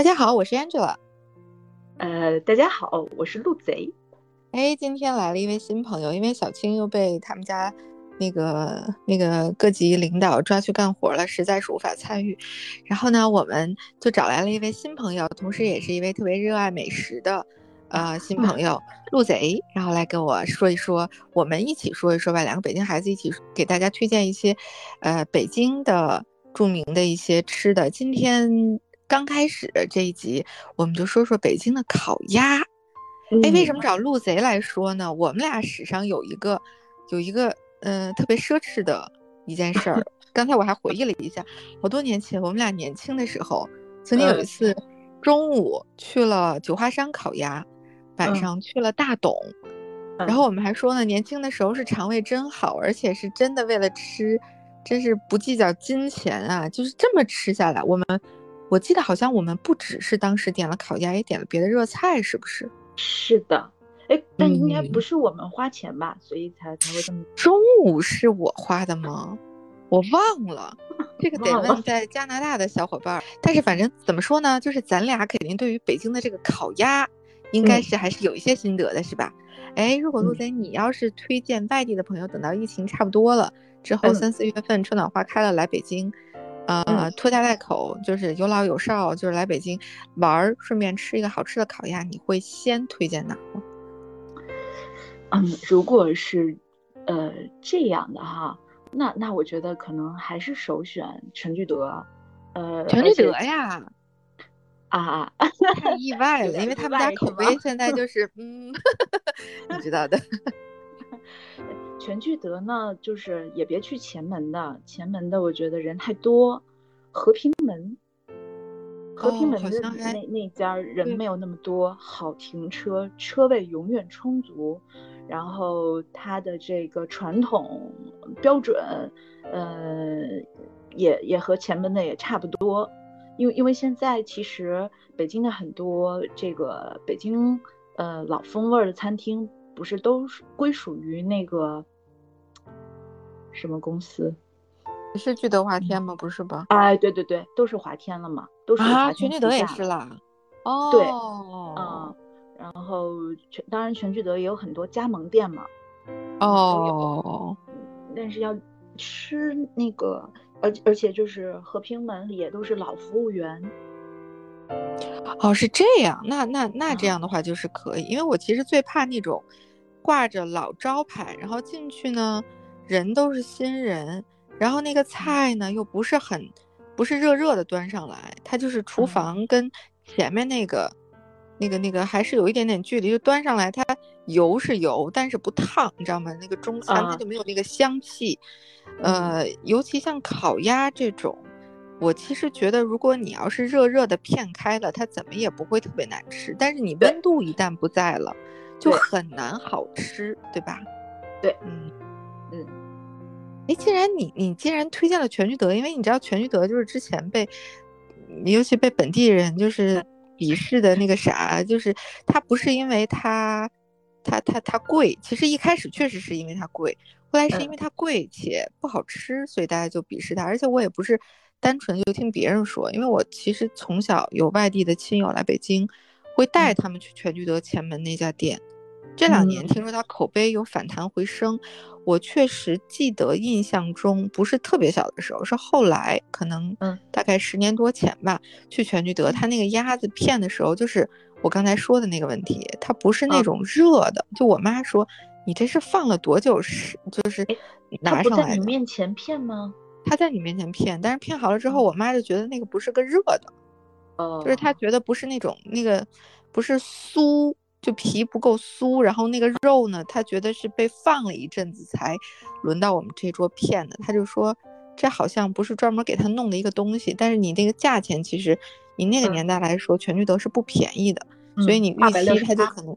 大家好，我是 Angela。呃，大家好，我是陆贼。哎，今天来了一位新朋友，因为小青又被他们家那个那个各级领导抓去干活了，实在是无法参与。然后呢，我们就找来了一位新朋友，同时也是一位特别热爱美食的呃新朋友陆贼，然后来跟我说一说，我们一起说一说吧，两个北京孩子一起给大家推荐一些呃北京的著名的一些吃的。今天。刚开始这一集，我们就说说北京的烤鸭。哎，为什么找陆贼来说呢？我们俩史上有一个，有一个，嗯，特别奢侈的一件事儿。刚才我还回忆了一下，好多年前，我们俩年轻的时候，曾经有一次中午去了九华山烤鸭，晚上去了大董，然后我们还说呢，年轻的时候是肠胃真好，而且是真的为了吃，真是不计较金钱啊，就是这么吃下来，我们。我记得好像我们不只是当时点了烤鸭，也点了别的热菜，是不是？是的，哎，但应该不是我们花钱吧，所以才才会这么。中午是我花的吗？我忘了，这个得问在加拿大的小伙伴。但是反正怎么说呢，就是咱俩肯定对于北京的这个烤鸭，应该是还是有一些心得的，是吧？哎，如果陆贼你要是推荐外地的朋友，等到疫情差不多了之后，三四月份春暖花开了来北京。呃，拖家带口就是有老有少，就是来北京玩儿，顺便吃一个好吃的烤鸭，你会先推荐哪个？嗯，如果是呃这样的哈，那那我觉得可能还是首选全聚德。呃，全聚德呀？啊，太意外了，因为 他们家口碑现在就是嗯，你知道的。全聚德呢，就是也别去前门的，前门的我觉得人太多。和平门，和平门的那那家人没有那么多，好停车，车位永远充足。然后它的这个传统标准，呃，也也和前门的也差不多。因为因为现在其实北京的很多这个北京呃老风味的餐厅。不是都归属于那个什么公司？是聚德华天吗？不是吧？哎，对对对，都是华天了嘛，都是啊，全聚德也是啦。哦，对，嗯，然后全当然全聚德也有很多加盟店嘛。哦，但是要吃那个，而而且就是和平门里也都是老服务员。哦，是这样，那那那这样的话就是可以，因为我其实最怕那种。挂着老招牌，然后进去呢，人都是新人，然后那个菜呢又不是很，不是热热的端上来，它就是厨房跟前面那个，那个那个还是有一点点距离，就端上来它油是油，但是不烫，你知道吗？那个中餐它就没有那个香气，呃，尤其像烤鸭这种，我其实觉得如果你要是热热的片开了，它怎么也不会特别难吃，但是你温度一旦不在了。就很难好吃，对吧？对，嗯嗯。哎，既然你你既然推荐了全聚德，因为你知道全聚德就是之前被，尤其被本地人就是鄙视的那个啥，就是它不是因为它它它它贵，其实一开始确实是因为它贵，后来是因为它贵且不好吃，所以大家就鄙视它。而且我也不是单纯就听别人说，因为我其实从小有外地的亲友来北京，会带他们去全聚德前门那家店。这两年听说它口碑有反弹回升，我确实记得印象中不是特别小的时候，是后来可能嗯。大概十年多前吧，去全聚德，它那个鸭子片的时候，就是我刚才说的那个问题，它不是那种热的，就我妈说你这是放了多久是就是拿上来在你面前片吗？他在你面前片，但是片好了之后，我妈就觉得那个不是个热的，哦，就是她觉得不是那种那个不是酥。就皮不够酥，然后那个肉呢，他觉得是被放了一阵子才轮到我们这桌片的。他就说，这好像不是专门给他弄的一个东西。但是你那个价钱，其实以那个年代来说，全聚德是不便宜的。所以你预期他就可能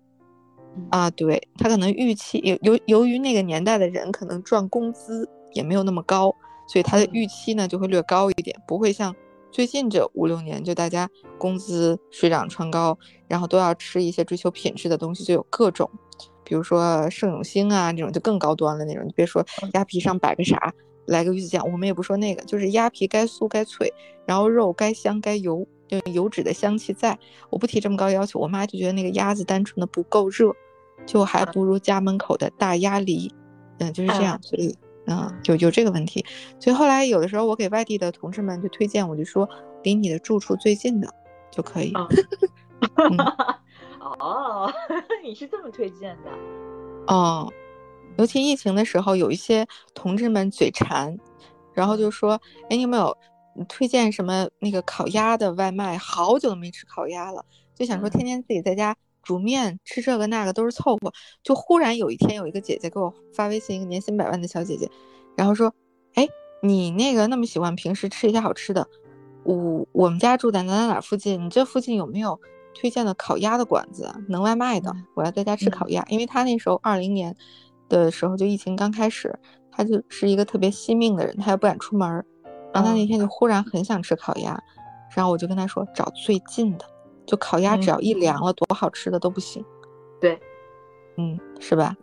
啊，对他可能预期由由由于那个年代的人可能赚工资也没有那么高，所以他的预期呢就会略高一点，不会像。最近这五六年，就大家工资水涨船高，然后都要吃一些追求品质的东西，就有各种，比如说盛永兴啊那种就更高端了那种。你别说鸭皮上摆个啥，来个鱼子酱，我们也不说那个，就是鸭皮该酥该脆，然后肉该香该油，就油脂的香气在。我不提这么高要求，我妈就觉得那个鸭子单纯的不够热，就还不如家门口的大鸭梨。嗯，就是这样，所以嗯，有有这个问题。所以后来有的时候我给外地的同志们就推荐，我就说离你的住处最近的就可以。哦，你是这么推荐的？哦，尤其疫情的时候，有一些同志们嘴馋，然后就说：“哎，你有没有推荐什么那个烤鸭的外卖？好久都没吃烤鸭了，就想说天天自己在家煮面吃这个那个都是凑合。”就忽然有一天，有一个姐姐给我发微信，一个年薪百万的小姐姐，然后说：“哎，你那个那么喜欢平时吃一些好吃的，我我们家住在哪哪哪附近，你这附近有没有？”推荐的烤鸭的馆子能外卖的，我要在家吃烤鸭，因为她那时候二零年的时候就疫情刚开始，她就是一个特别惜命的人，她又不敢出门，然后她那天就忽然很想吃烤鸭，然后我就跟她说找最近的，就烤鸭只要一凉了，多好吃的都不行。对，嗯，是吧？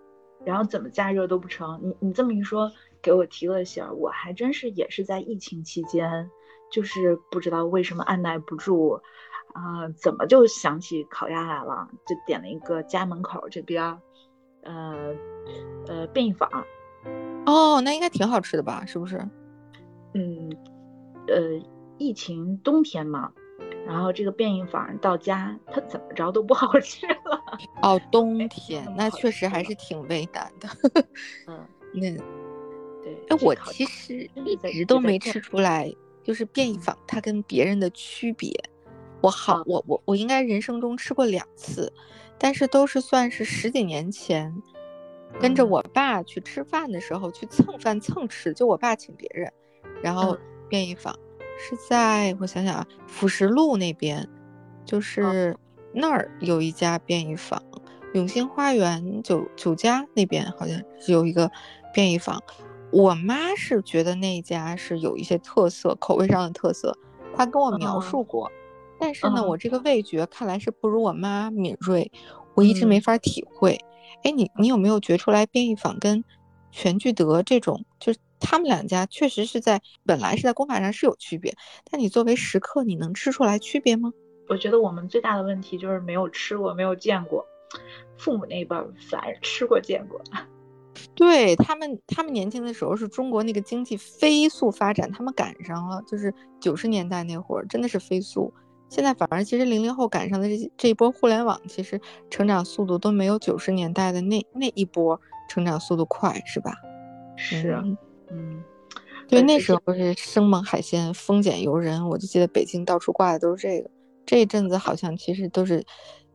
然后怎么加热都不成，你你这么一说，给我提了醒儿，我还真是也是在疫情期间，就是不知道为什么按耐不住。啊，怎么就想起烤鸭来了？就点了一个家门口这边，呃呃便宜坊。哦，那应该挺好吃的吧？是不是？嗯，呃，疫情冬天嘛，然后这个便宜坊到家，它怎么着都不好 吃了。哦，冬天那确实还是挺为难的。嗯，那对。哎，我其实一直都没吃出来，就是便宜坊它跟别人的区别。我好，我我我应该人生中吃过两次，但是都是算是十几年前，跟着我爸去吃饭的时候去蹭饭蹭吃，就我爸请别人，然后便宜坊是在我想想啊，辅食路那边，就是那儿有一家便宜坊，永兴花园酒酒家那边好像是有一个便宜坊，我妈是觉得那家是有一些特色，口味上的特色，她跟我描述过。但是呢，我这个味觉看来是不如我妈敏锐，我一直没法体会。哎，你你有没有觉出来便宜坊跟全聚德这种，就是他们两家确实是在本来是在功法上是有区别，但你作为食客，你能吃出来区别吗？我觉得我们最大的问题就是没有吃过，没有见过。父母那辈反而吃过见过。对他们，他们年轻的时候是中国那个经济飞速发展，他们赶上了，就是九十年代那会儿真的是飞速。现在反而其实零零后赶上的这这一波互联网，其实成长速度都没有九十年代的那那一波成长速度快，是吧？是，嗯，对，那时候是生猛海鲜，丰俭由人。我就记得北京到处挂的都是这个。这一阵子好像其实都是，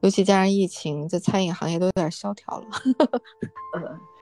尤其加上疫情，在餐饮行业都有点萧条了。嗯。